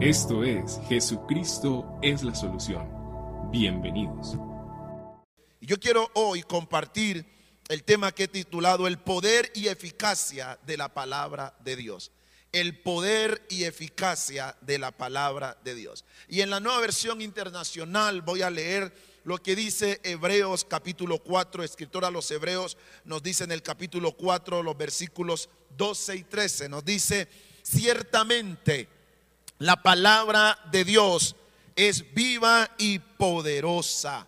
Esto es Jesucristo es la solución. Bienvenidos. Yo quiero hoy compartir el tema que he titulado El poder y eficacia de la palabra de Dios. El poder y eficacia de la palabra de Dios. Y en la nueva versión internacional voy a leer lo que dice Hebreos capítulo 4, escritor a los Hebreos nos dice en el capítulo 4 los versículos 12 y 13, nos dice, ciertamente la palabra de Dios es viva y poderosa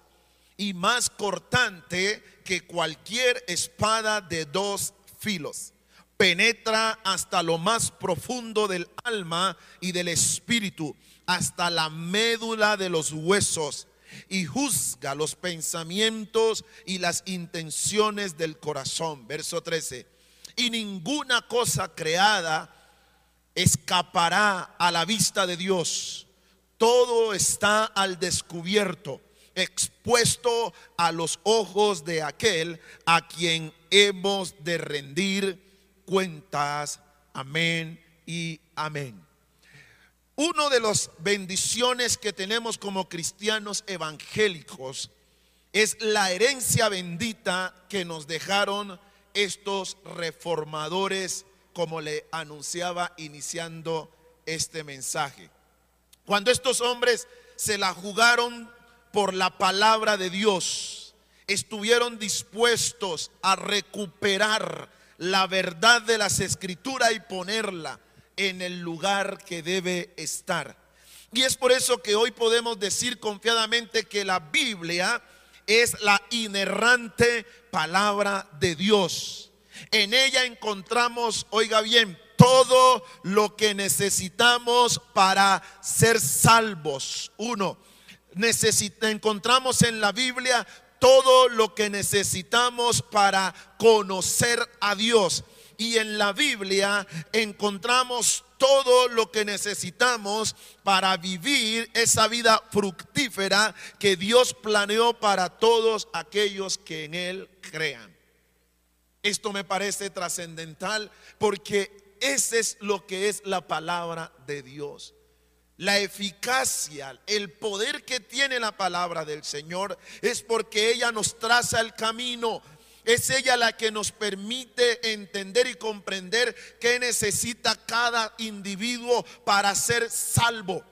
y más cortante que cualquier espada de dos filos. Penetra hasta lo más profundo del alma y del espíritu, hasta la médula de los huesos, y juzga los pensamientos y las intenciones del corazón. Verso 13. Y ninguna cosa creada escapará a la vista de Dios. Todo está al descubierto, expuesto a los ojos de aquel a quien hemos de rendir cuentas. Amén y amén. Uno de las bendiciones que tenemos como cristianos evangélicos es la herencia bendita que nos dejaron estos reformadores como le anunciaba iniciando este mensaje. Cuando estos hombres se la jugaron por la palabra de Dios, estuvieron dispuestos a recuperar la verdad de las escrituras y ponerla en el lugar que debe estar. Y es por eso que hoy podemos decir confiadamente que la Biblia es la inerrante palabra de Dios. En ella encontramos, oiga bien, todo lo que necesitamos para ser salvos. Uno, encontramos en la Biblia todo lo que necesitamos para conocer a Dios. Y en la Biblia encontramos todo lo que necesitamos para vivir esa vida fructífera que Dios planeó para todos aquellos que en Él crean. Esto me parece trascendental porque ese es lo que es la palabra de Dios. La eficacia, el poder que tiene la palabra del Señor es porque ella nos traza el camino. Es ella la que nos permite entender y comprender qué necesita cada individuo para ser salvo.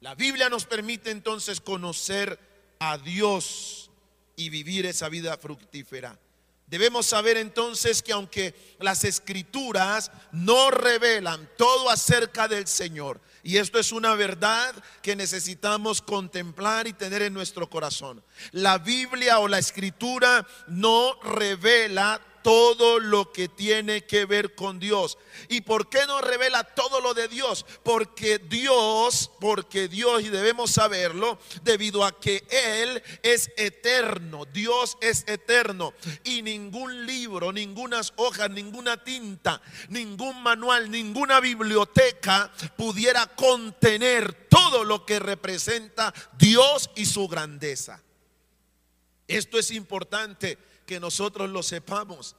La Biblia nos permite entonces conocer a Dios y vivir esa vida fructífera. Debemos saber entonces que aunque las escrituras no revelan todo acerca del Señor, y esto es una verdad que necesitamos contemplar y tener en nuestro corazón, la Biblia o la escritura no revela todo lo que tiene que ver con Dios. ¿Y por qué no revela todo lo de Dios? Porque Dios, porque Dios, y debemos saberlo, debido a que Él es eterno, Dios es eterno. Y ningún libro, ningunas hojas, ninguna tinta, ningún manual, ninguna biblioteca pudiera contener todo lo que representa Dios y su grandeza. Esto es importante que nosotros lo sepamos.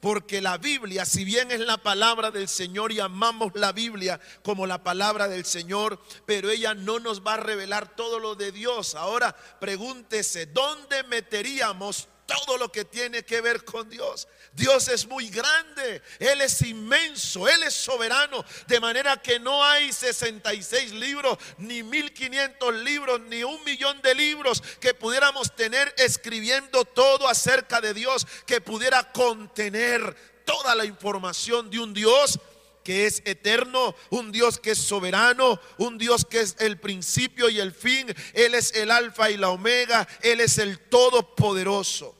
Porque la Biblia, si bien es la palabra del Señor y amamos la Biblia como la palabra del Señor, pero ella no nos va a revelar todo lo de Dios. Ahora pregúntese, ¿dónde meteríamos todo lo que tiene que ver con Dios. Dios es muy grande, Él es inmenso, Él es soberano, de manera que no hay 66 libros, ni 1500 libros, ni un millón de libros que pudiéramos tener escribiendo todo acerca de Dios, que pudiera contener toda la información de un Dios que es eterno, un Dios que es soberano, un Dios que es el principio y el fin. Él es el alfa y la omega, Él es el todopoderoso.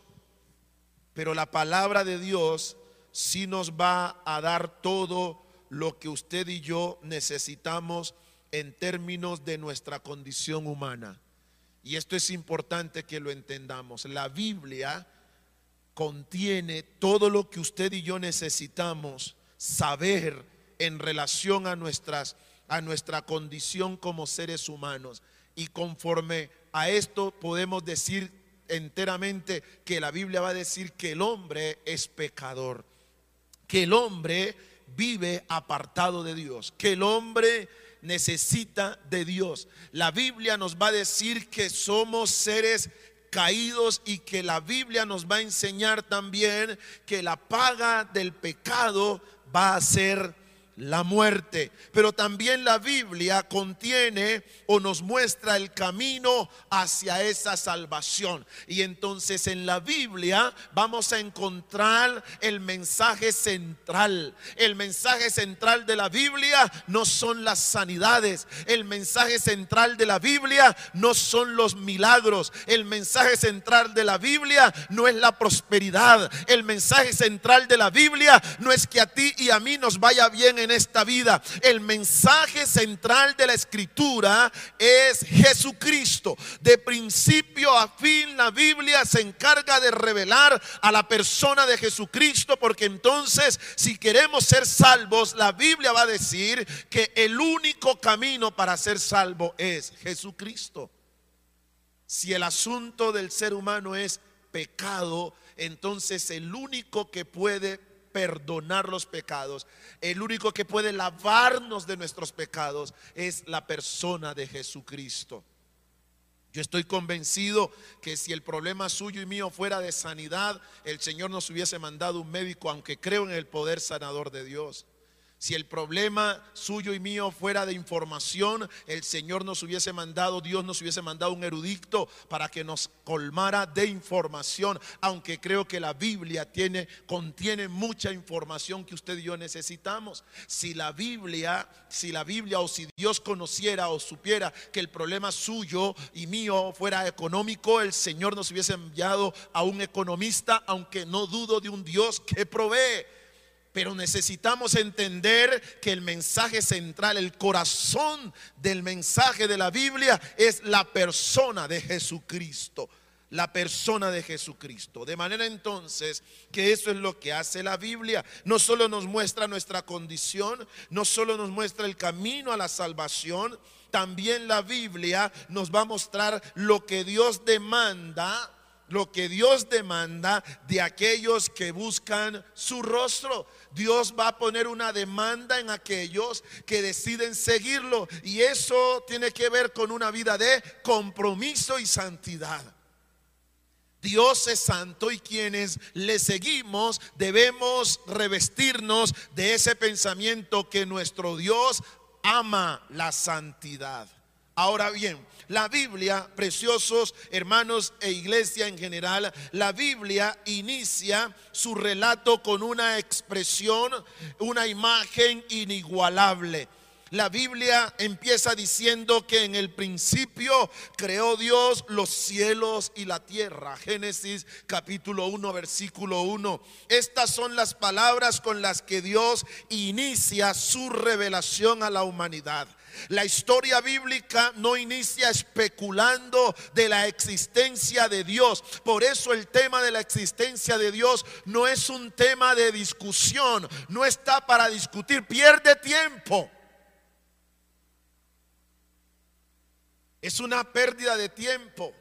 Pero la palabra de Dios sí nos va a dar todo lo que usted y yo necesitamos en términos de nuestra condición humana. Y esto es importante que lo entendamos. La Biblia contiene todo lo que usted y yo necesitamos saber en relación a nuestras a nuestra condición como seres humanos. Y conforme a esto podemos decir enteramente que la Biblia va a decir que el hombre es pecador, que el hombre vive apartado de Dios, que el hombre necesita de Dios. La Biblia nos va a decir que somos seres caídos y que la Biblia nos va a enseñar también que la paga del pecado va a ser la muerte. Pero también la Biblia contiene o nos muestra el camino hacia esa salvación. Y entonces en la Biblia vamos a encontrar el mensaje central. El mensaje central de la Biblia no son las sanidades. El mensaje central de la Biblia no son los milagros. El mensaje central de la Biblia no es la prosperidad. El mensaje central de la Biblia no es que a ti y a mí nos vaya bien en esta vida. El mensaje central de la escritura es Jesucristo. De principio a fin la Biblia se encarga de revelar a la persona de Jesucristo porque entonces si queremos ser salvos, la Biblia va a decir que el único camino para ser salvo es Jesucristo. Si el asunto del ser humano es pecado, entonces el único que puede perdonar los pecados. El único que puede lavarnos de nuestros pecados es la persona de Jesucristo. Yo estoy convencido que si el problema suyo y mío fuera de sanidad, el Señor nos hubiese mandado un médico, aunque creo en el poder sanador de Dios. Si el problema suyo y mío fuera de información, el Señor nos hubiese mandado, Dios nos hubiese mandado un erudito para que nos colmara de información, aunque creo que la Biblia tiene contiene mucha información que usted y yo necesitamos. Si la Biblia, si la Biblia o si Dios conociera o supiera que el problema suyo y mío fuera económico, el Señor nos hubiese enviado a un economista, aunque no dudo de un Dios que provee. Pero necesitamos entender que el mensaje central, el corazón del mensaje de la Biblia es la persona de Jesucristo. La persona de Jesucristo. De manera entonces que eso es lo que hace la Biblia. No solo nos muestra nuestra condición, no solo nos muestra el camino a la salvación, también la Biblia nos va a mostrar lo que Dios demanda lo que Dios demanda de aquellos que buscan su rostro. Dios va a poner una demanda en aquellos que deciden seguirlo. Y eso tiene que ver con una vida de compromiso y santidad. Dios es santo y quienes le seguimos debemos revestirnos de ese pensamiento que nuestro Dios ama la santidad. Ahora bien, la Biblia, preciosos hermanos e iglesia en general, la Biblia inicia su relato con una expresión, una imagen inigualable. La Biblia empieza diciendo que en el principio creó Dios los cielos y la tierra. Génesis capítulo 1, versículo 1. Estas son las palabras con las que Dios inicia su revelación a la humanidad. La historia bíblica no inicia especulando de la existencia de Dios. Por eso el tema de la existencia de Dios no es un tema de discusión, no está para discutir, pierde tiempo. Es una pérdida de tiempo.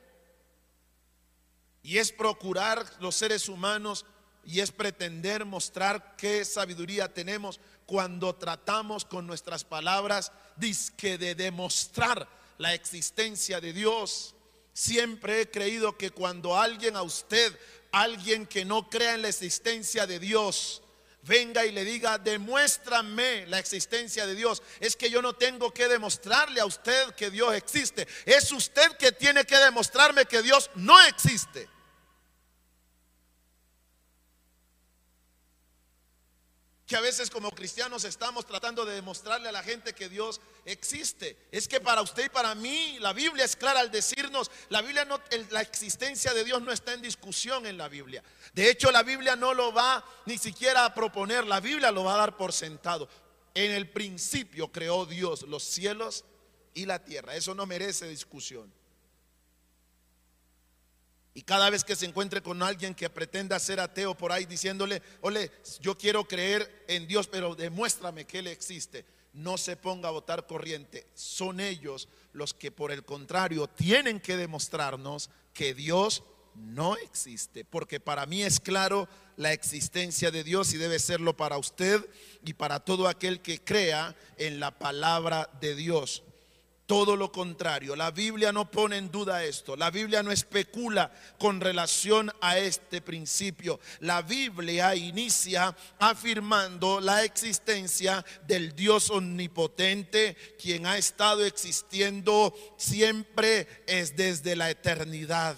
Y es procurar los seres humanos y es pretender mostrar qué sabiduría tenemos cuando tratamos con nuestras palabras disque de demostrar la existencia de Dios. Siempre he creído que cuando alguien a usted, alguien que no crea en la existencia de Dios, venga y le diga, demuéstrame la existencia de Dios. Es que yo no tengo que demostrarle a usted que Dios existe. Es usted que tiene que demostrarme que Dios no existe. Que a veces como cristianos estamos tratando de demostrarle a la gente que Dios existe. Es que para usted y para mí la Biblia es clara al decirnos, la Biblia no la existencia de Dios no está en discusión en la Biblia. De hecho, la Biblia no lo va ni siquiera a proponer, la Biblia lo va a dar por sentado. En el principio creó Dios los cielos y la tierra. Eso no merece discusión. Y cada vez que se encuentre con alguien que pretenda ser ateo por ahí diciéndole, ole, yo quiero creer en Dios, pero demuéstrame que Él existe, no se ponga a votar corriente. Son ellos los que por el contrario tienen que demostrarnos que Dios no existe, porque para mí es claro la existencia de Dios y debe serlo para usted y para todo aquel que crea en la palabra de Dios. Todo lo contrario, la Biblia no pone en duda esto, la Biblia no especula con relación a este principio. La Biblia inicia afirmando la existencia del Dios omnipotente, quien ha estado existiendo siempre es desde la eternidad.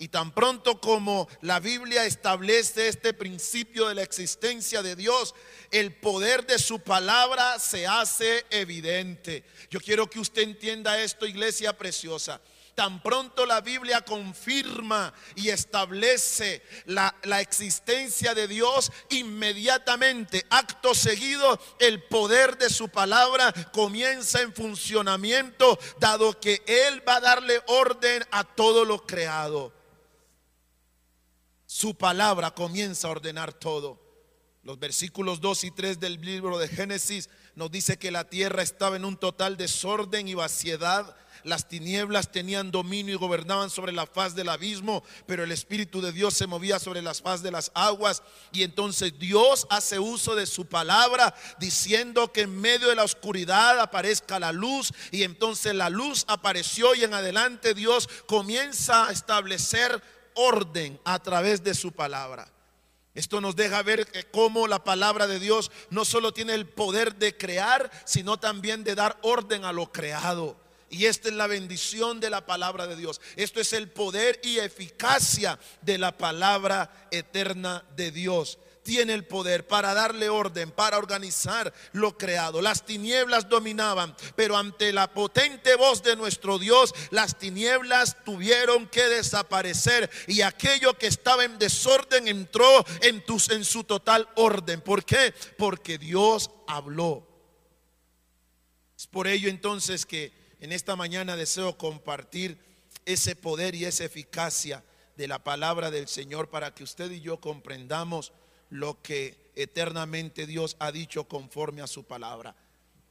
Y tan pronto como la Biblia establece este principio de la existencia de Dios, el poder de su palabra se hace evidente. Yo quiero que usted entienda esto, iglesia preciosa. Tan pronto la Biblia confirma y establece la, la, existencia de Dios, inmediatamente, acto seguido, el poder de su palabra comienza en funcionamiento, dado que Él va a darle orden a todo lo creado. Su palabra comienza a ordenar todo. Los versículos 2 y 3 del libro de Génesis nos dice que la tierra estaba en un total desorden y vaciedad. Las tinieblas tenían dominio y gobernaban sobre la faz del abismo, pero el Espíritu de Dios se movía sobre las faz de las aguas. Y entonces Dios hace uso de su palabra, diciendo que en medio de la oscuridad aparezca la luz. Y entonces la luz apareció y en adelante Dios comienza a establecer orden a través de su palabra. Esto nos deja ver cómo la palabra de Dios no solo tiene el poder de crear, sino también de dar orden a lo creado. Y esta es la bendición de la palabra de Dios. Esto es el poder y eficacia de la palabra eterna de Dios tiene el poder para darle orden, para organizar lo creado. Las tinieblas dominaban, pero ante la potente voz de nuestro Dios, las tinieblas tuvieron que desaparecer y aquello que estaba en desorden entró en, en su total orden. ¿Por qué? Porque Dios habló. Es por ello entonces que en esta mañana deseo compartir ese poder y esa eficacia de la palabra del Señor para que usted y yo comprendamos lo que eternamente Dios ha dicho conforme a su palabra.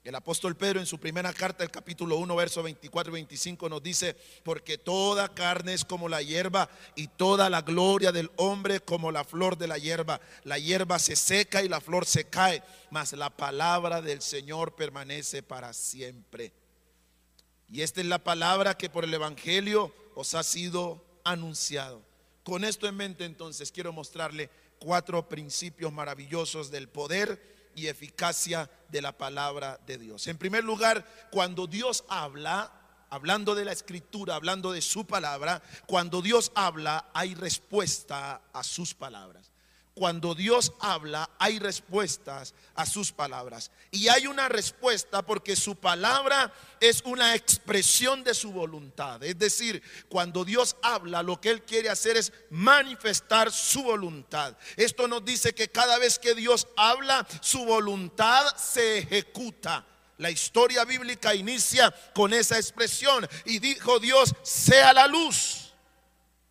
El apóstol Pedro en su primera carta, el capítulo 1, verso 24 y 25 nos dice, porque toda carne es como la hierba y toda la gloria del hombre como la flor de la hierba. La hierba se seca y la flor se cae, mas la palabra del Señor permanece para siempre. Y esta es la palabra que por el Evangelio os ha sido anunciado. Con esto en mente entonces quiero mostrarle cuatro principios maravillosos del poder y eficacia de la palabra de Dios. En primer lugar, cuando Dios habla, hablando de la escritura, hablando de su palabra, cuando Dios habla hay respuesta a sus palabras cuando Dios habla, hay respuestas a sus palabras. Y hay una respuesta porque su palabra es una expresión de su voluntad. Es decir, cuando Dios habla, lo que Él quiere hacer es manifestar su voluntad. Esto nos dice que cada vez que Dios habla, su voluntad se ejecuta. La historia bíblica inicia con esa expresión. Y dijo Dios, sea la luz.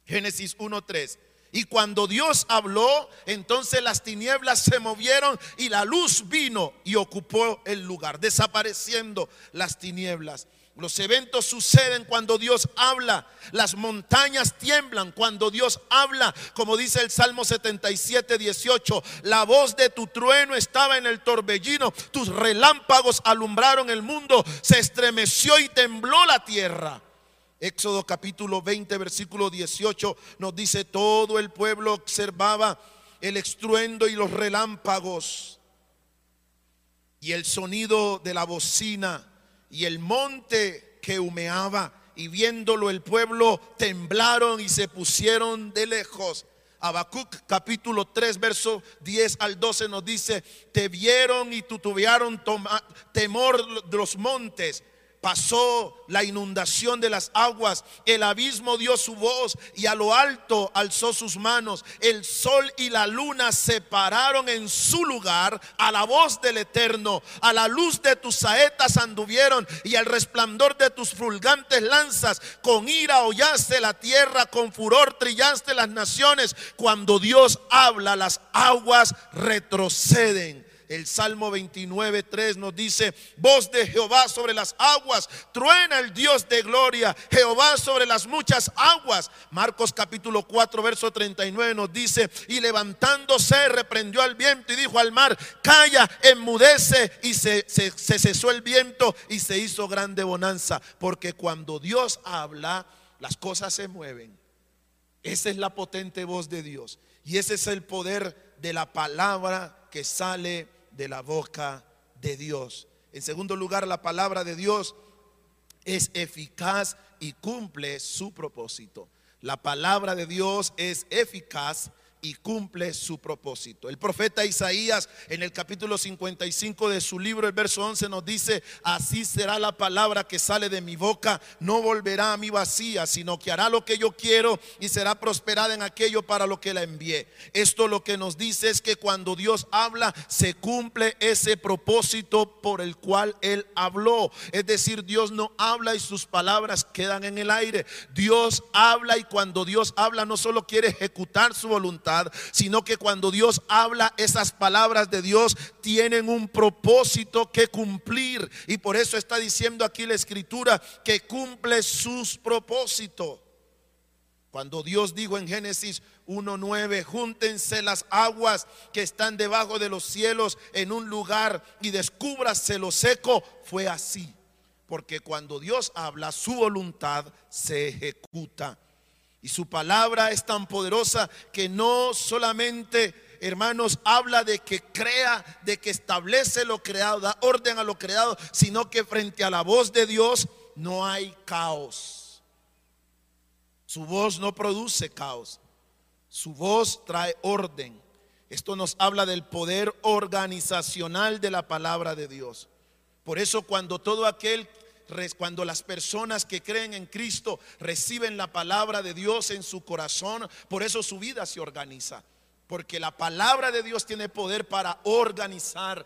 Génesis 1.3. Y cuando Dios habló, entonces las tinieblas se movieron y la luz vino y ocupó el lugar, desapareciendo las tinieblas. Los eventos suceden cuando Dios habla. Las montañas tiemblan cuando Dios habla. Como dice el Salmo 77, 18. La voz de tu trueno estaba en el torbellino. Tus relámpagos alumbraron el mundo. Se estremeció y tembló la tierra. Éxodo capítulo 20, versículo 18 nos dice, todo el pueblo observaba el estruendo y los relámpagos y el sonido de la bocina y el monte que humeaba y viéndolo el pueblo temblaron y se pusieron de lejos. Habacuc capítulo 3 verso 10 al 12 nos dice, te vieron y tuvieron temor de los montes pasó la inundación de las aguas, el abismo dio su voz y a lo alto alzó sus manos. El sol y la luna se pararon en su lugar a la voz del Eterno. A la luz de tus saetas anduvieron y al resplandor de tus fulgantes lanzas. Con ira hollaste la tierra, con furor trillaste las naciones. Cuando Dios habla, las aguas retroceden El Salmo 29, 3 nos dice, voz de Jehová sobre las aguas, truena el Dios de gloria, Jehová sobre las muchas aguas. Marcos capítulo 4, verso 39 nos dice, y levantándose reprendió al viento y dijo al mar, calla, enmudece, y se, se cesó el viento y se hizo grande bonanza, porque cuando Dios habla, las cosas se mueven. Esa es la potente voz de Dios. Y ese es el poder de la palabra que sale de la boca de Dios. En segundo lugar, la palabra de Dios es eficaz y cumple su propósito. La palabra de Dios es eficaz y cumple su propósito. El profeta Isaías en el capítulo 55 de su libro, el verso 11 nos dice, así será la palabra que sale de mi boca, no volverá a mí vacía, sino que hará lo que yo quiero y será prosperada en aquello para lo que la envié. Esto lo que nos dice es que cuando Dios habla, se cumple ese propósito por el cual Él habló. Es decir, Dios no habla y sus palabras quedan en el aire. Dios habla y cuando Dios habla no solo quiere ejecutar su voluntad, sino que cuando Dios habla, esas palabras de Dios tienen un propósito que cumplir. Y por eso está diciendo aquí la escritura que cumple sus propósitos. Cuando Dios dijo en Génesis 1.9, júntense las aguas que están debajo de los cielos en un lugar y descúbrase lo seco, fue así. Porque cuando Dios habla, su voluntad se ejecuta. Y su palabra es tan poderosa que no solamente, hermanos, habla de que crea, de que establece lo creado, da orden a lo creado, sino que frente a la voz de Dios no hay caos. Su voz no produce caos. Su voz trae orden. Esto nos habla del poder organizacional de la palabra de Dios. Por eso cuando todo aquel cuando las personas que creen en Cristo reciben la palabra de Dios en su corazón, por eso su vida se organiza. Porque la palabra de Dios tiene poder para organizar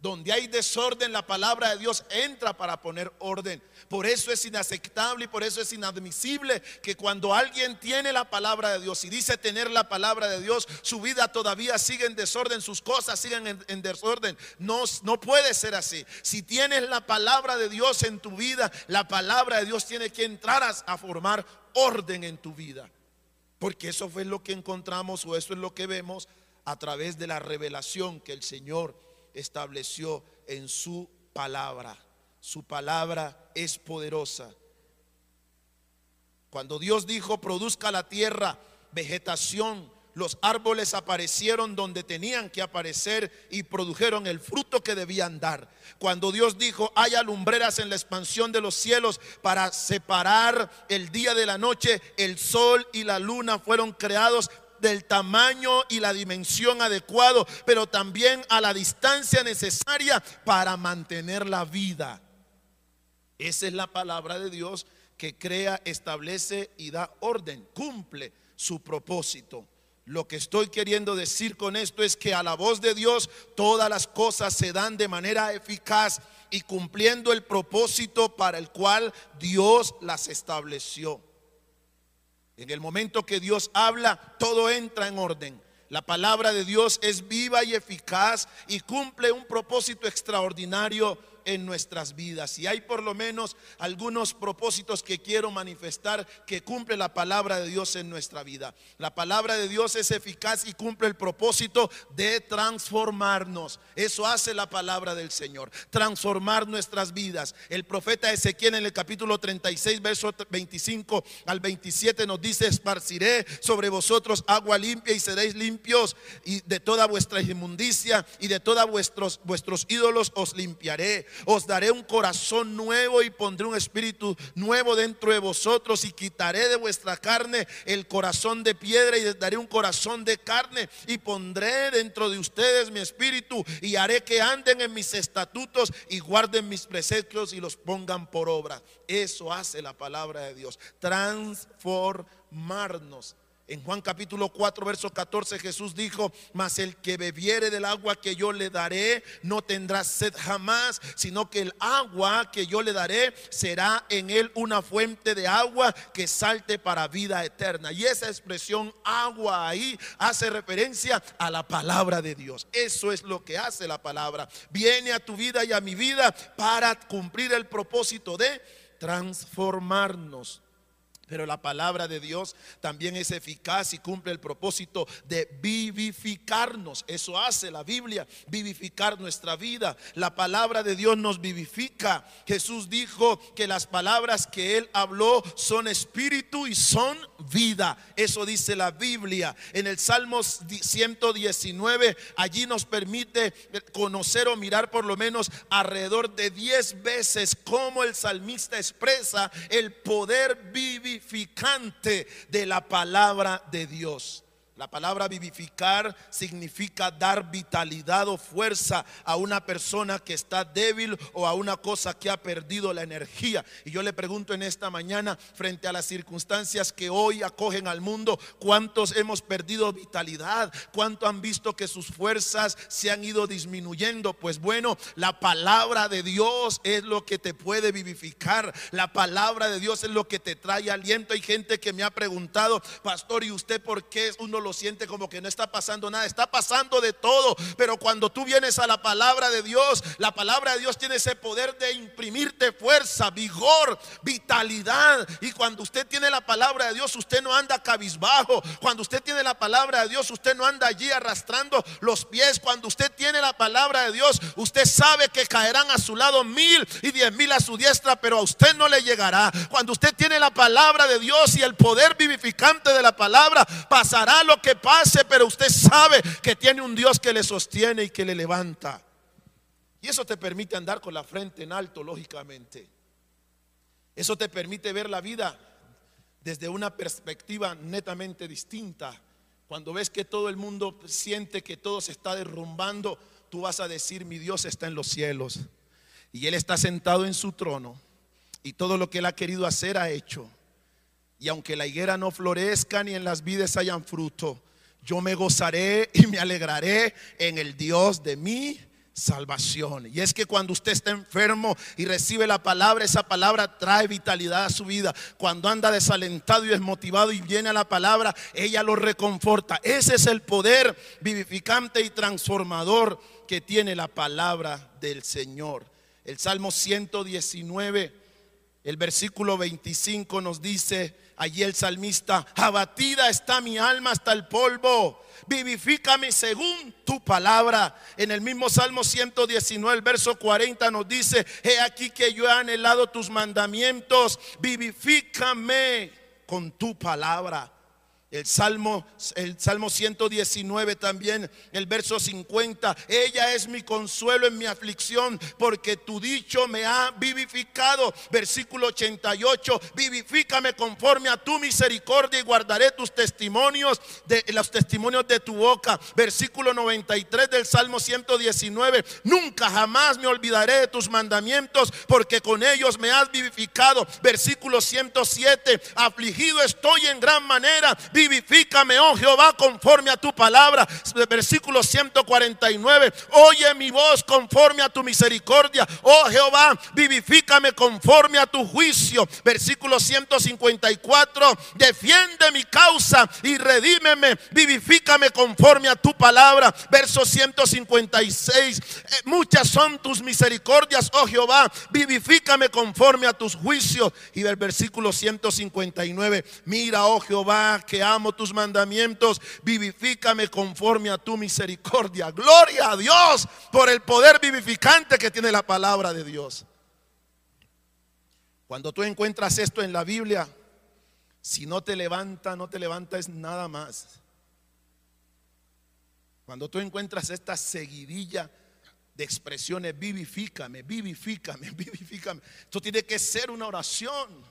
donde hay desorden, la palabra de Dios entra para poner orden. Por eso es inaceptable y por eso es inadmisible que cuando alguien tiene la palabra de Dios y dice tener la palabra de Dios, su vida todavía sigue en desorden, sus cosas siguen en, desorden. No, no puede ser así. Si tienes la palabra de Dios en tu vida, la palabra de Dios tiene que entrar a, a formar orden en tu vida. Porque eso fue lo que encontramos o eso es lo que vemos a través de la revelación que el Señor estableció en su palabra. Su palabra es poderosa. Cuando Dios dijo, produzca la tierra vegetación, los árboles aparecieron donde tenían que aparecer y produjeron el fruto que debían dar. Cuando Dios dijo, haya lumbreras en la expansión de los cielos para separar el día de la noche, el sol y la luna fueron creados del tamaño y la dimensión adecuado, pero también a la distancia necesaria para mantener la vida. Esa es la palabra de Dios que crea, establece y da orden, cumple su propósito. Lo que estoy queriendo decir con esto es que a la voz de Dios todas las cosas se dan de manera eficaz y cumpliendo el propósito para el cual Dios las estableció. En el momento que Dios habla, todo entra en orden. La palabra de Dios es viva y eficaz y cumple un propósito extraordinario en nuestras vidas. Y hay por lo menos algunos propósitos que quiero manifestar que cumple la palabra de Dios en nuestra vida. La palabra de Dios es eficaz y cumple el propósito de transformarnos. Eso hace la palabra del Señor, transformar nuestras vidas. El profeta Ezequiel en el capítulo 36, verso 25 al 27 nos dice, esparciré sobre vosotros agua limpia y seréis limpios y de toda vuestra inmundicia y de todos vuestros, vuestros ídolos os limpiaré os daré un corazón nuevo y pondré un espíritu nuevo dentro de vosotros y quitaré de vuestra carne el corazón de piedra y daré un corazón de carne y pondré dentro de ustedes mi espíritu y haré que anden en mis estatutos y guarden mis preceptos y los pongan por obra. Eso hace la palabra de Dios, transformarnos. En Juan capítulo 4, verso 14, Jesús dijo, mas el que bebiere del agua que yo le daré no tendrá sed jamás, sino que el agua que yo le daré será en él una fuente de agua que salte para vida eterna. Y esa expresión agua ahí hace referencia a la palabra de Dios. Eso es lo que hace la palabra. Viene a tu vida y a mi vida para cumplir el propósito de transformarnos. Pero la palabra de Dios también es eficaz y cumple el propósito de vivificarnos. Eso hace la Biblia, vivificar nuestra vida. La palabra de Dios nos vivifica. Jesús dijo que las palabras que él habló son espíritu y son vida. Eso dice la Biblia. En el Salmo 119, allí nos permite conocer o mirar por lo menos alrededor de 10 veces cómo el salmista expresa el poder vivificar de la palabra de Dios. La palabra vivificar significa dar vitalidad o fuerza a una persona que está débil o a una cosa que ha perdido la energía. Y yo le pregunto en esta mañana, frente a las circunstancias que hoy acogen al mundo, ¿cuántos hemos perdido vitalidad? ¿Cuántos han visto que sus fuerzas se han ido disminuyendo? Pues bueno, la palabra de Dios es lo que te puede vivificar. La palabra de Dios es lo que te trae aliento. Hay gente que me ha preguntado, pastor, ¿y usted por qué uno siente como que no está pasando nada, está pasando de todo. Pero cuando tú vienes a la palabra de Dios, la palabra de Dios tiene ese poder de imprimirte fuerza, vigor, vitalidad. Y cuando usted tiene la palabra de Dios, usted no anda cabizbajo. Cuando usted tiene la palabra de Dios, usted no anda allí arrastrando los pies. Cuando usted tiene la palabra de Dios, usted sabe que caerán a su lado mil y diez mil a su diestra, pero a usted no le llegará. Cuando usted tiene la palabra de Dios y el poder vivificante de la palabra, pasará lo que pase, pero usted sabe que tiene un Dios que le sostiene y que le levanta. Y eso te permite andar con la frente en alto, lógicamente. Eso te permite ver la vida desde una perspectiva netamente distinta. Cuando ves que todo el mundo siente que todo se está derrumbando, tú vas a decir, mi Dios está en los cielos. Y Él está sentado en su trono. Y todo lo que Él ha querido hacer ha hecho. Y aunque la higuera no florezca ni en las vides hayan fruto, yo me gozaré y me alegraré en el Dios de mi salvación. Y es que cuando usted está enfermo y recibe la palabra, esa palabra trae vitalidad a su vida. Cuando anda desalentado y desmotivado y viene a la palabra, ella lo reconforta. Ese es el poder vivificante y transformador que tiene la palabra del Señor. El Salmo 119, el versículo 25 nos dice, Allí el salmista, abatida está mi alma hasta el polvo, vivifícame según tu palabra. En el mismo Salmo 119, el verso 40 nos dice, he aquí que yo he anhelado tus mandamientos, vivifícame con tu palabra. El Salmo, el Salmo 119 también, el verso 50. Ella es mi consuelo en mi aflicción, porque tu dicho me ha vivificado. Versículo 88. Vivifícame conforme a tu misericordia y guardaré tus testimonios, de los testimonios de tu boca. Versículo 93 del Salmo 119. Nunca jamás me olvidaré de tus mandamientos, porque con ellos me has vivificado. Versículo 107. Afligido estoy en gran manera Vivifícame, oh Jehová, conforme a tu palabra. Versículo 149. Oye mi voz conforme a tu misericordia. Oh Jehová, vivifícame conforme a tu juicio. Versículo 154. Defiende mi causa y redímeme. Vivifícame conforme a tu palabra. Verso 156. Eh, muchas son tus misericordias, oh Jehová. Vivifícame conforme a tus juicios. Y el versículo 159. Mira, oh Jehová, que amo tus mandamientos, vivifícame conforme a tu misericordia. Gloria a Dios por el poder vivificante que tiene la palabra de Dios. Cuando tú encuentras esto en la Biblia, si no te levanta, no te levanta es nada más. Cuando tú encuentras esta seguidilla de expresiones, vivifícame, vivifícame, vivifícame. Esto tiene que ser una oración.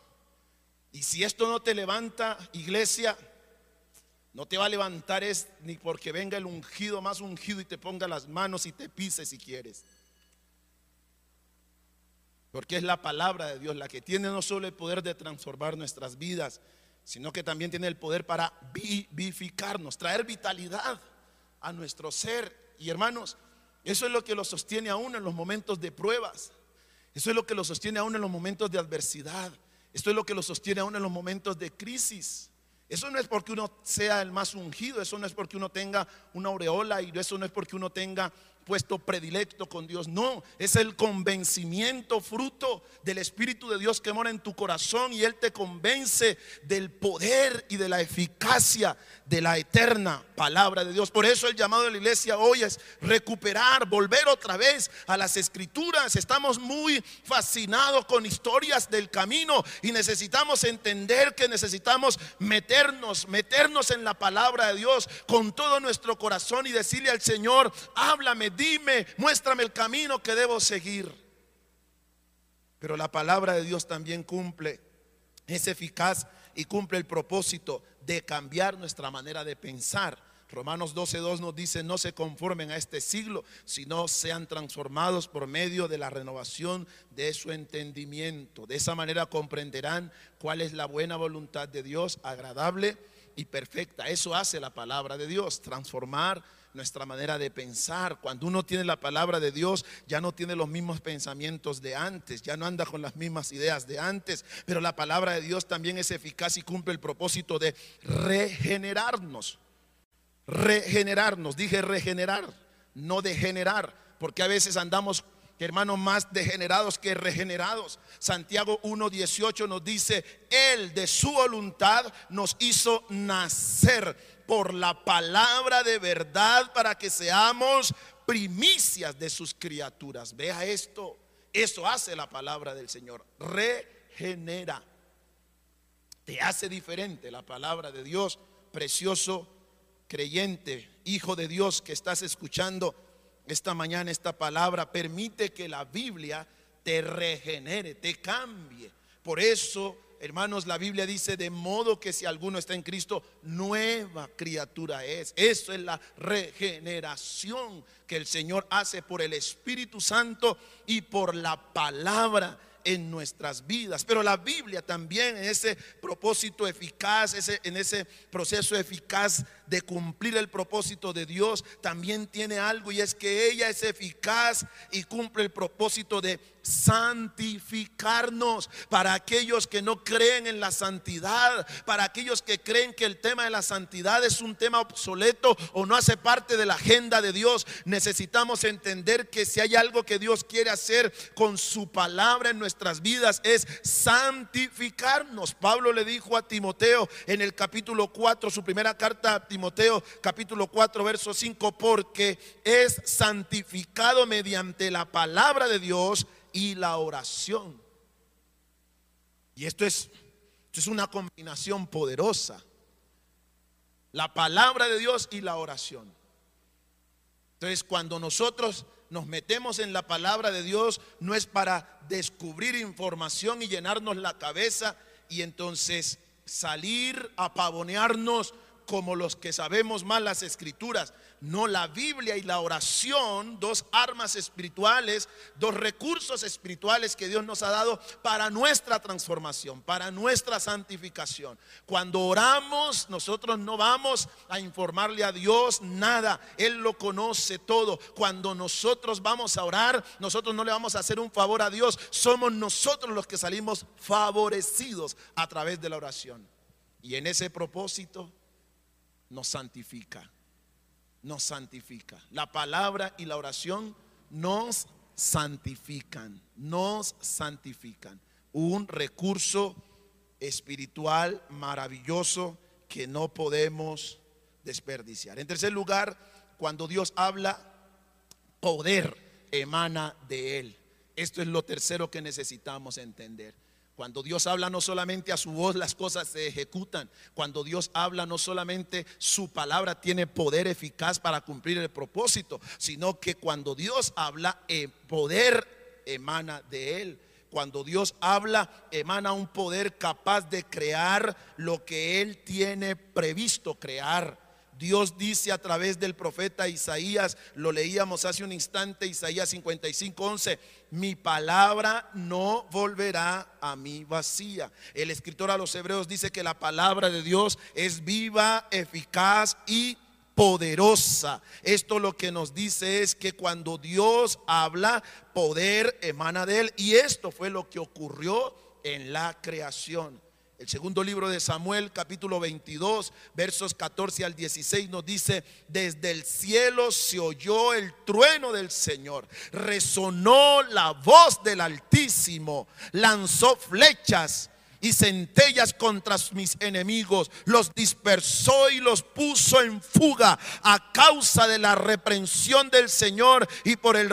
Y si esto no te levanta, iglesia, no te va a levantar es ni porque venga el ungido más ungido y te ponga las manos y te pise si quieres. Porque es la palabra de Dios la que tiene no solo el poder de transformar nuestras vidas, sino que también tiene el poder para vivificarnos, traer vitalidad a nuestro ser. Y hermanos, eso es lo que lo sostiene aún en los momentos de pruebas. Eso es lo que lo sostiene aún en los momentos de adversidad. Esto es lo que lo sostiene aún en los momentos de crisis. Eso no es porque uno sea el más ungido, eso no es porque uno tenga una aureola y eso no es porque uno tenga puesto predilecto con Dios. No, es el convencimiento fruto del Espíritu de Dios que mora en tu corazón y Él te convence del poder y de la eficacia de la eterna palabra de Dios. Por eso el llamado de la iglesia hoy es recuperar, volver otra vez a las escrituras. Estamos muy fascinados con historias del camino y necesitamos entender que necesitamos meternos, meternos en la palabra de Dios con todo nuestro corazón y decirle al Señor, háblame, dime, muéstrame el camino que debo seguir. Pero la palabra de Dios también cumple, es eficaz y cumple el propósito de cambiar nuestra manera de pensar. Romanos 12.2 nos dice, no se conformen a este siglo, sino sean transformados por medio de la renovación de su entendimiento. De esa manera comprenderán cuál es la buena voluntad de Dios, agradable y perfecta. Eso hace la palabra de Dios, transformar nuestra manera de pensar. Cuando uno tiene la palabra de Dios, ya no tiene los mismos pensamientos de antes, ya no anda con las mismas ideas de antes, pero la palabra de Dios también es eficaz y cumple el propósito de regenerarnos. Regenerarnos, dije regenerar, no degenerar, porque a veces andamos hermanos más degenerados que regenerados. Santiago 1.18 nos dice, Él de su voluntad nos hizo nacer por la palabra de verdad para que seamos primicias de sus criaturas. Vea esto, eso hace la palabra del Señor, regenera. Te hace diferente la palabra de Dios, precioso creyente, hijo de Dios que estás escuchando esta mañana esta palabra. Permite que la Biblia te regenere, te cambie. Por eso hermanos, la Biblia dice, de modo que si alguno está en Cristo, nueva criatura es. Eso es la regeneración que el Señor hace por el Espíritu Santo y por la palabra en nuestras vidas. Pero la Biblia también en ese propósito eficaz, ese, en ese proceso eficaz de cumplir el propósito de Dios, también tiene algo y es que ella es eficaz y cumple el propósito de santificarnos para aquellos que no creen en la santidad, para aquellos que creen que el tema de la santidad es un tema obsoleto o no hace parte de la agenda de Dios. Necesitamos entender que si hay algo que Dios quiere hacer con su palabra en nuestras vidas es santificarnos. Pablo le dijo a Timoteo en el capítulo 4, su primera carta a Timoteo, capítulo 4, verso 5, porque es santificado mediante la palabra de Dios y la oración. Y esto es, esto es una combinación poderosa. La palabra de Dios y la oración. Entonces, cuando nosotros nos metemos en la palabra de Dios, no es para descubrir información y llenarnos la cabeza y entonces salir a pavonearnos como los que sabemos más las escrituras. No, la Biblia y la oración, dos armas espirituales, dos recursos espirituales que Dios nos ha dado para nuestra transformación, para nuestra santificación. Cuando oramos, nosotros no vamos a informarle a Dios nada, Él lo conoce todo. Cuando nosotros vamos a orar, nosotros no le vamos a hacer un favor a Dios, somos nosotros los que salimos favorecidos a través de la oración. Y en ese propósito nos santifica nos santifica. La palabra y la oración nos santifican, nos santifican. Un recurso espiritual maravilloso que no podemos desperdiciar. En tercer lugar, cuando Dios habla, poder emana de Él. Esto es lo tercero que necesitamos entender. Cuando Dios habla no solamente a su voz las cosas se ejecutan. Cuando Dios habla no solamente su palabra tiene poder eficaz para cumplir el propósito, sino que cuando Dios habla, el eh, poder emana de él. Cuando Dios habla, emana un poder capaz de crear lo que Él tiene previsto crear. Dios dice a través del profeta Isaías, lo leíamos hace un instante, Isaías 55, 11, mi palabra no volverá a mí vacía. El escritor a los hebreos dice que la palabra de Dios es viva, eficaz y poderosa. Esto lo que nos dice es que cuando Dios habla, poder emana de él. Y esto fue lo que ocurrió en la creación. El segundo libro de Samuel, capítulo 22, versos 14 al 16, nos dice, desde el cielo se oyó el trueno del Señor, resonó la voz del Altísimo, lanzó flechas y centellas contra mis enemigos, los dispersó y los puso en fuga a causa de la reprensión del Señor y por el,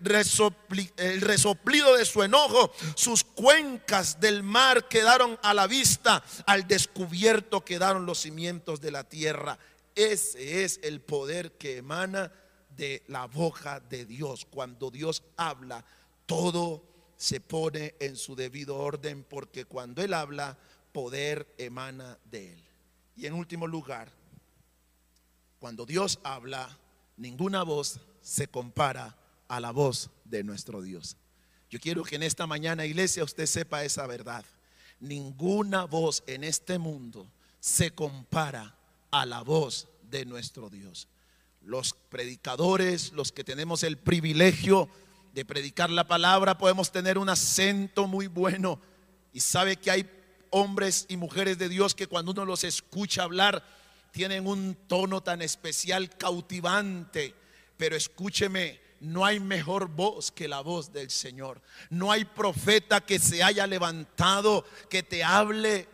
resoplido de su enojo. Sus cuencas del mar quedaron a la vista, al descubierto quedaron los cimientos de la tierra. Ese es el poder que emana de la boca de Dios. Cuando Dios habla, todo se pone en su debido orden porque cuando Él habla, poder emana de Él. Y en último lugar, cuando Dios habla, ninguna voz se compara a la voz de nuestro Dios. Yo quiero que en esta mañana, iglesia, usted sepa esa verdad. Ninguna voz en este mundo se compara a la voz de nuestro Dios. Los predicadores, los que tenemos el privilegio de predicar la palabra podemos tener un acento muy bueno. Y sabe que hay hombres y mujeres de Dios que cuando uno los escucha hablar tienen un tono tan especial, cautivante. Pero escúcheme, no hay mejor voz que la voz del Señor. No hay profeta que se haya levantado, que te hable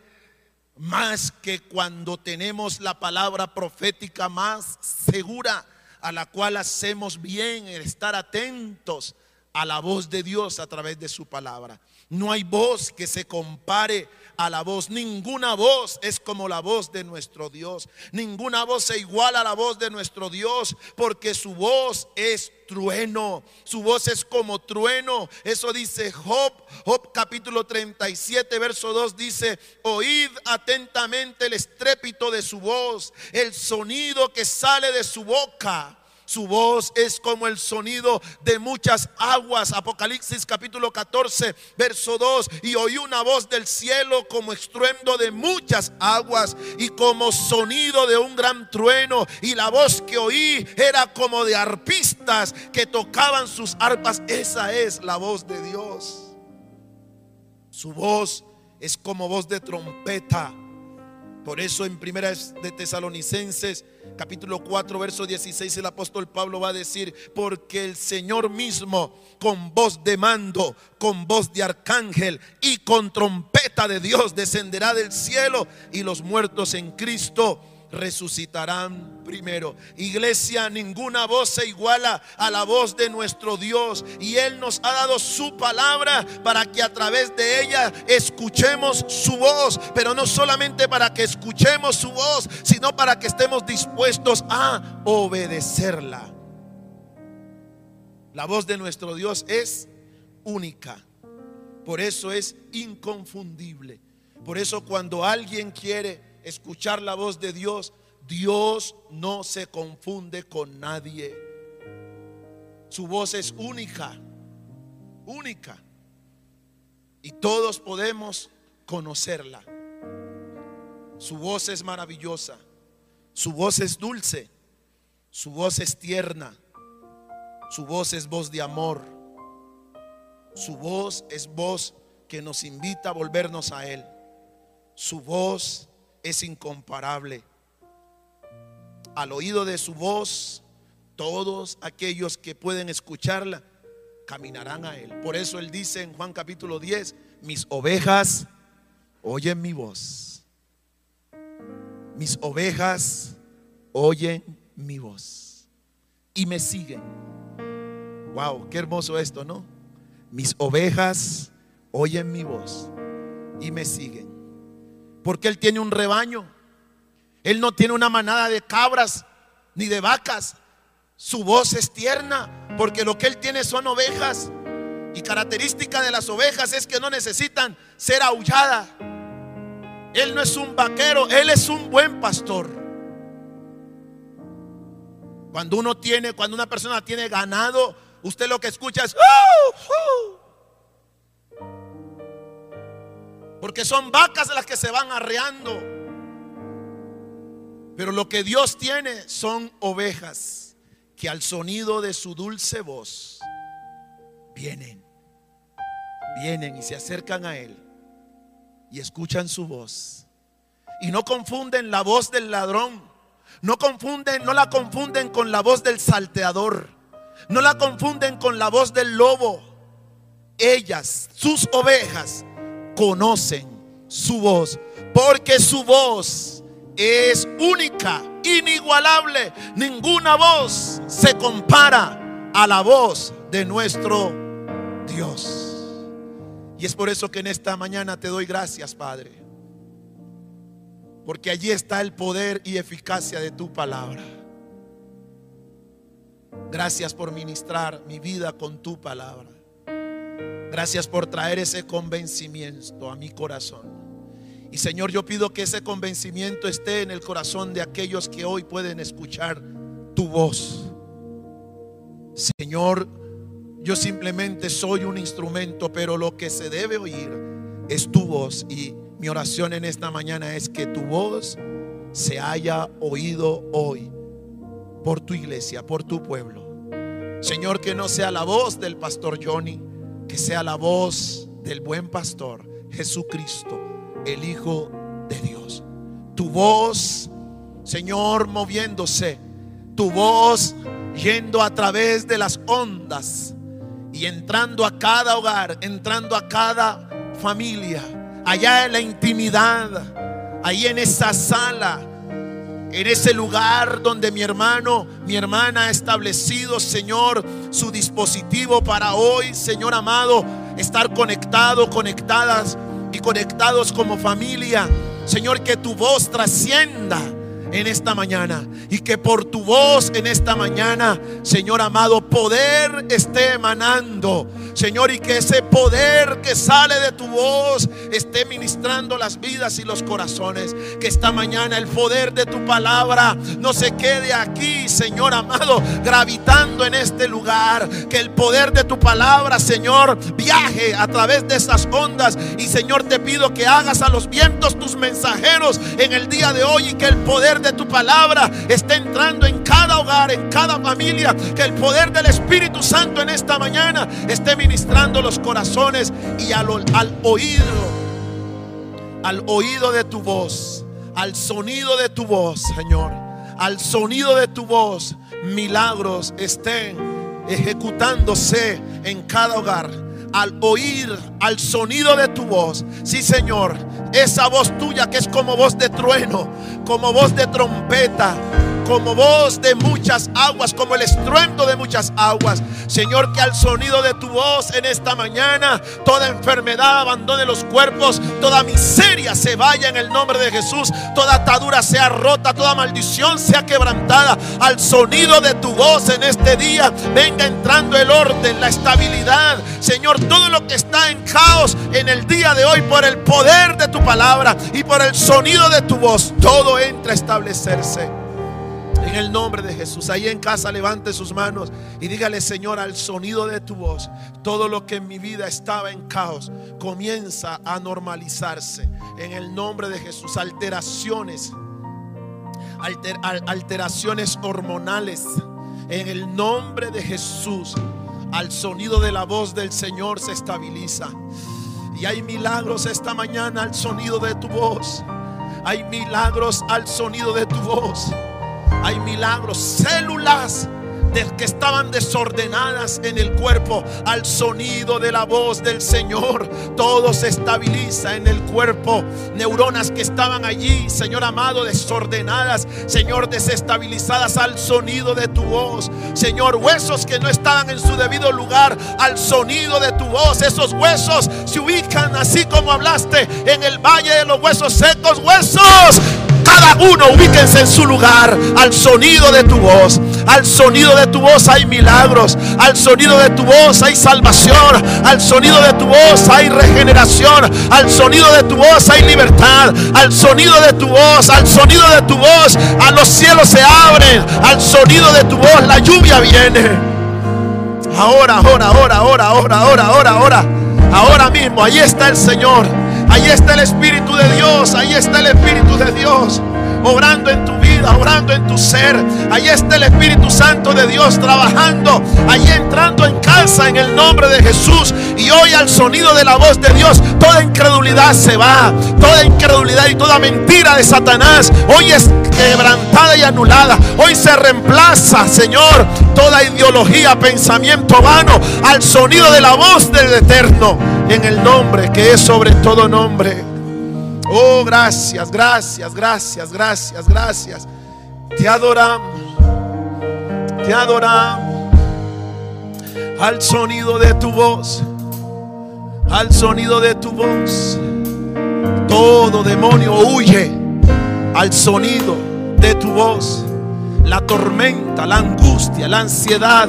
más que cuando tenemos la palabra profética más segura, a la cual hacemos bien en estar atentos a la voz de Dios a través de su palabra. No hay voz que se compare a la voz. Ninguna voz es como la voz de nuestro Dios. Ninguna voz se iguala a la voz de nuestro Dios porque su voz es trueno. Su voz es como trueno. Eso dice Job. Job capítulo 37 verso 2 dice, oíd atentamente el estrépito de su voz, el sonido que sale de su boca. Su voz es como el sonido de muchas aguas. Apocalipsis capítulo 14, verso 2. Y oí una voz del cielo como estruendo de muchas aguas y como sonido de un gran trueno. Y la voz que oí era como de arpistas que tocaban sus arpas. Esa es la voz de Dios. Su voz es como voz de trompeta. Por eso en primera de Tesalonicenses capítulo 4, verso 16, el apóstol Pablo va a decir, porque el Señor mismo, con voz de mando, con voz de arcángel y con trompeta de Dios, descenderá del cielo y los muertos en Cristo resucitarán primero. Iglesia, ninguna voz se iguala a la voz de nuestro Dios. Y Él nos ha dado su palabra para que a través de ella escuchemos su voz. Pero no solamente para que escuchemos su voz, sino para que estemos dispuestos a obedecerla. La voz de nuestro Dios es única. Por eso es inconfundible. Por eso cuando alguien quiere escuchar la voz de Dios, Dios no se confunde con nadie. Su voz es única, única. Y todos podemos conocerla. Su voz es maravillosa. Su voz es dulce. Su voz es tierna. Su voz es voz de amor. Su voz es voz que nos invita a volvernos a Él. Su voz es incomparable. Al oído de su voz, todos aquellos que pueden escucharla caminarán a Él. Por eso Él dice en Juan capítulo 10, mis ovejas oyen mi voz. Mis ovejas oyen mi voz y me siguen. Wow, qué hermoso esto, ¿no? Mis ovejas oyen mi voz y me siguen. Porque Él tiene un rebaño. Él no tiene una manada de cabras ni de vacas. Su voz es tierna porque lo que Él tiene son ovejas. Y característica de las ovejas es que no necesitan ser aulladas. Él no es un vaquero, Él es un buen pastor. Cuando uno tiene, cuando una persona tiene ganado, usted lo que escucha es ¡Uh! ¡Uh! Porque son vacas las que se van arreando. Pero lo que Dios tiene son ovejas que al sonido de su dulce voz vienen, vienen y se acercan a Él y escuchan su voz. Y no confunden la voz del ladrón, no confunden, no la confunden con la voz del salteador, no la confunden con la voz del lobo. Ellas, sus ovejas, conocen su voz, porque su voz es única, inigualable. Ninguna voz se compara a la voz de nuestro Dios. Y es por eso que en esta mañana te doy gracias, Padre. Porque allí está el poder y eficacia de tu palabra. Gracias por ministrar mi vida con tu palabra. Gracias por traer ese convencimiento a mi corazón. Y Señor, yo pido que ese convencimiento esté en el corazón de aquellos que hoy pueden escuchar tu voz. Señor, yo simplemente soy un instrumento, pero lo que se debe oír es tu voz. Y mi oración en esta mañana es que tu voz se haya oído hoy por tu iglesia, por tu pueblo. Señor, que no sea la voz del pastor Johnny, que sea la voz del buen pastor Jesucristo, el Hijo de Dios. Tu voz, Señor, moviéndose. Tu voz yendo a través de las ondas y entrando a cada hogar, entrando a cada familia, allá en la intimidad, ahí en esa sala, en ese lugar donde mi hermano, mi hermana ha establecido, Señor, su dispositivo para hoy, Señor amado, estar conectado, conectadas y conectados como familia. Señor, que tu voz trascienda en esta mañana. Y que por tu voz en esta mañana, Señor amado, poder esté emanando. Señor, y que ese poder que sale de tu voz esté ministrando las vidas y los corazones. Que esta mañana el poder de tu palabra no se quede aquí, Señor amado, gravitando en este lugar. Que el poder de tu palabra, Señor, viaje a través de esas ondas. Y Señor, te pido que hagas a los vientos tus mensajeros en el día de hoy y que el poder de tu palabra esté entrando en cada hogar, en cada familia. Que el poder del Espíritu Santo en esta mañana esté ministrando los corazones y al, al oído, al oído de tu voz, al sonido de tu voz, Señor. Al sonido de tu voz, milagros estén ejecutándose en cada hogar al oír al sonido de tu voz. Sí, Señor, esa voz tuya que es como voz de trueno, como voz de trompeta, como voz de muchas aguas, como el estruendo de muchas aguas. Señor, que al sonido de tu voz en esta mañana, toda enfermedad abandone los cuerpos, toda miseria se vaya en el nombre de Jesús, toda atadura sea rota, toda maldición sea quebrantada. Al sonido de tu voz en este día, venga entrando el orden, la estabilidad. Señor, todo lo que está en caos en el día de hoy por el poder de tu palabra y por el sonido de tu voz, todo entra a establecerse. En el nombre de Jesús, ahí en casa levante sus manos y dígale, Señor, al sonido de tu voz, todo lo que en mi vida estaba en caos comienza a normalizarse. En el nombre de Jesús, alteraciones, alteraciones hormonales. En el nombre de Jesús, al sonido de la voz del Señor se estabiliza. Y hay milagros esta mañana al sonido de tu voz. Hay milagros al sonido de tu voz. Hay milagros, células que estaban desordenadas en el cuerpo al sonido de la voz del Señor. Todo se estabiliza en el cuerpo. Neuronas que estaban allí, Señor amado, desordenadas, Señor, desestabilizadas al sonido de tu voz. Señor, huesos que no estaban en su debido lugar al sonido de tu voz. Esos huesos se ubican así como hablaste en el valle de los huesos secos. Huesos cada uno ubíquense en su lugar al sonido de tu voz, Al sonido de tu voz hay milagros. Al sonido de tu voz hay salvación. Al sonido de tu voz hay regeneración. Al sonido de tu voz hay libertad. Al sonido de tu voz, al sonido de tu voz, a los cielos se abren. Al sonido de tu voz la lluvia viene. Ahora, ahora, ahora, ahora, ahora, ahora, ahora, ahora. Ahora mismo, ahí está el Señor. Ahí está el Espíritu de Dios. Ahí está el Espíritu de Dios obrando en tu vida, obrando en tu ser. Ahí está el Espíritu Santo de Dios trabajando, ahí entrando en casa en el nombre de Jesús. Y hoy al sonido de la voz de Dios, toda incredulidad se va, toda incredulidad y toda mentira de Satanás hoy es quebrantada y anulada. Hoy se reemplaza, Señor, toda ideología, pensamiento vano al sonido de la voz del Eterno en el nombre que es sobre todo nombre. Oh, gracias, gracias, gracias, gracias, gracias. Te adoramos. Te adoramos. Al sonido de tu voz. Al sonido de tu voz. Todo demonio huye al sonido de tu voz. La tormenta, la angustia, la ansiedad,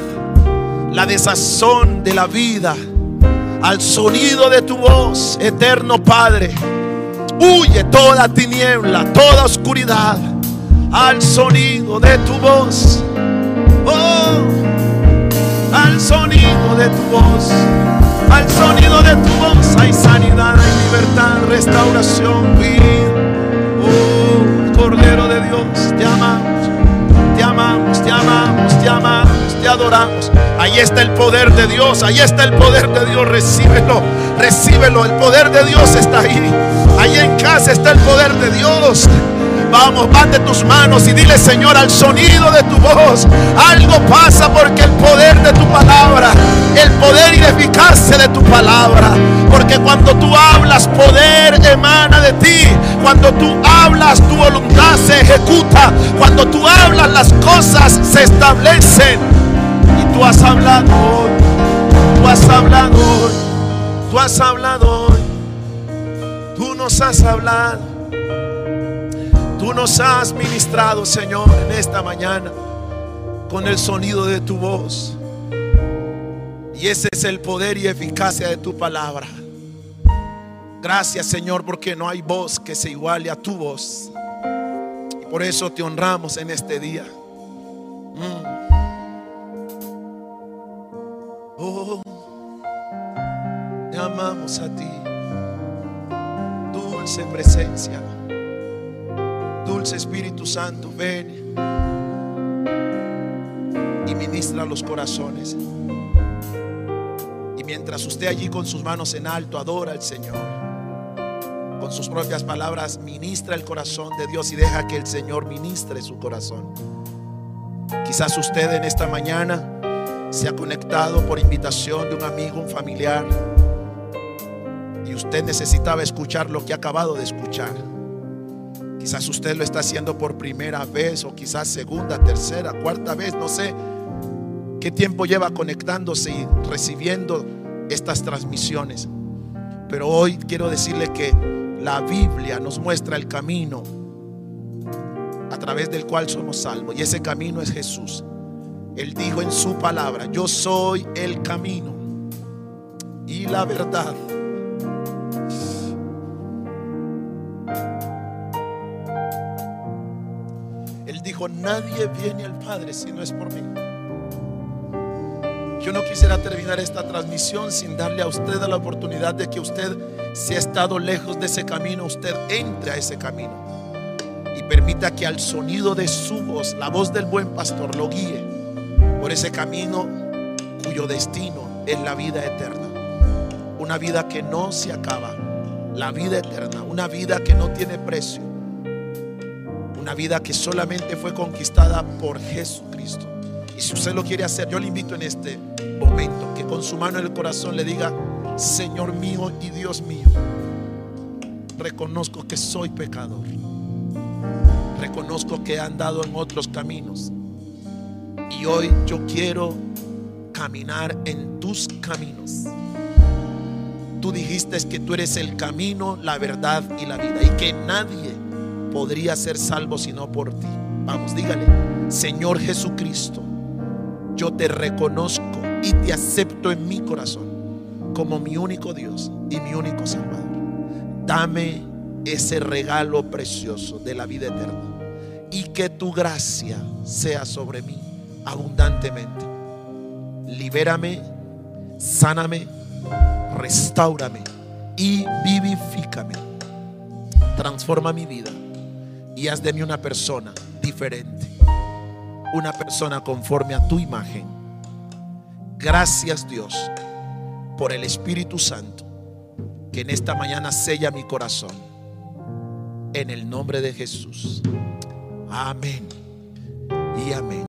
la desazón de la vida. Al sonido de tu voz, eterno Padre. Huye toda tiniebla, toda oscuridad al sonido de tu voz. Oh, al sonido de tu voz. Al sonido de tu voz hay sanidad, hay libertad, restauración, vida. Oh, Cordero de Dios, te amamos, te amamos, te amamos, te adoramos. Ahí está el poder de Dios, ahí está el poder de Dios, recíbelo, recíbelo, el poder de Dios está ahí. Ahí en casa está el poder de Dios. Vamos, de tus manos y dile, Señor, al sonido de tu voz, algo pasa porque el poder de tu palabra, el poder y eficacia de tu palabra, porque cuando tú hablas, poder emana de ti. Cuando tú hablas, tu voluntad se ejecuta. Cuando tú hablas, las cosas se establecen. Tú has hablado tú has hablado tú has hablado hoy. Tú nos has hablado. Tú nos has ministrado, Señor, en esta mañana con el sonido de tu voz. Y ese es el poder y eficacia de tu palabra. Gracias, Señor, porque no hay voz que se iguale a tu voz. Y por eso te honramos en este día. Mm. Oh, te amamos a ti dulce presencia. Dulce Espíritu Santo, ven y ministra los corazones. Y mientras usted allí con sus manos en alto adora al Señor, con sus propias palabras ministra el corazón de Dios y deja que el Señor ministre su corazón. Quizás usted en esta mañana se ha conectado por invitación de un amigo, un familiar usted necesitaba escuchar lo que ha acabado de escuchar. Quizás usted lo está haciendo por primera vez o quizás segunda, tercera, cuarta vez, no sé qué tiempo lleva conectándose y recibiendo estas transmisiones. Pero hoy quiero decirle que la Biblia nos muestra el camino a través del cual somos salvos. Y ese camino es Jesús. Él dijo en su palabra, yo soy el camino y la verdad. Nadie viene al Padre si no es por mí. Yo no quisiera terminar esta transmisión sin darle a usted la oportunidad de que usted, si ha estado lejos de ese camino, usted entre a ese camino. Y permita que al sonido de su voz, la voz del buen pastor, lo guíe por ese camino cuyo destino es la vida eterna. Una vida que no se acaba, la vida eterna, una vida que no tiene precio una vida que solamente fue conquistada por Jesucristo. Y si usted lo quiere hacer, yo le invito en este momento que con su mano en el corazón le diga, Señor mío y Dios mío, reconozco que soy pecador. Reconozco que he andado en otros caminos. Y hoy yo quiero caminar en tus caminos. Tú dijiste que tú eres el camino, la verdad y la vida. Y que nadie podría ser salvo sino por ti. Vamos, dígale, Señor Jesucristo, yo te reconozco y te acepto en mi corazón como mi único Dios y mi único Salvador. Dame ese regalo precioso de la vida eterna y que tu gracia sea sobre mí abundantemente. Libérame, sáname, restaurame y vivifícame. Transforma mi vida y haz de mí una persona diferente, una persona conforme a tu imagen. Gracias Dios por el Espíritu Santo que en esta mañana sella mi corazón. En el nombre de Jesús. Amén y amén.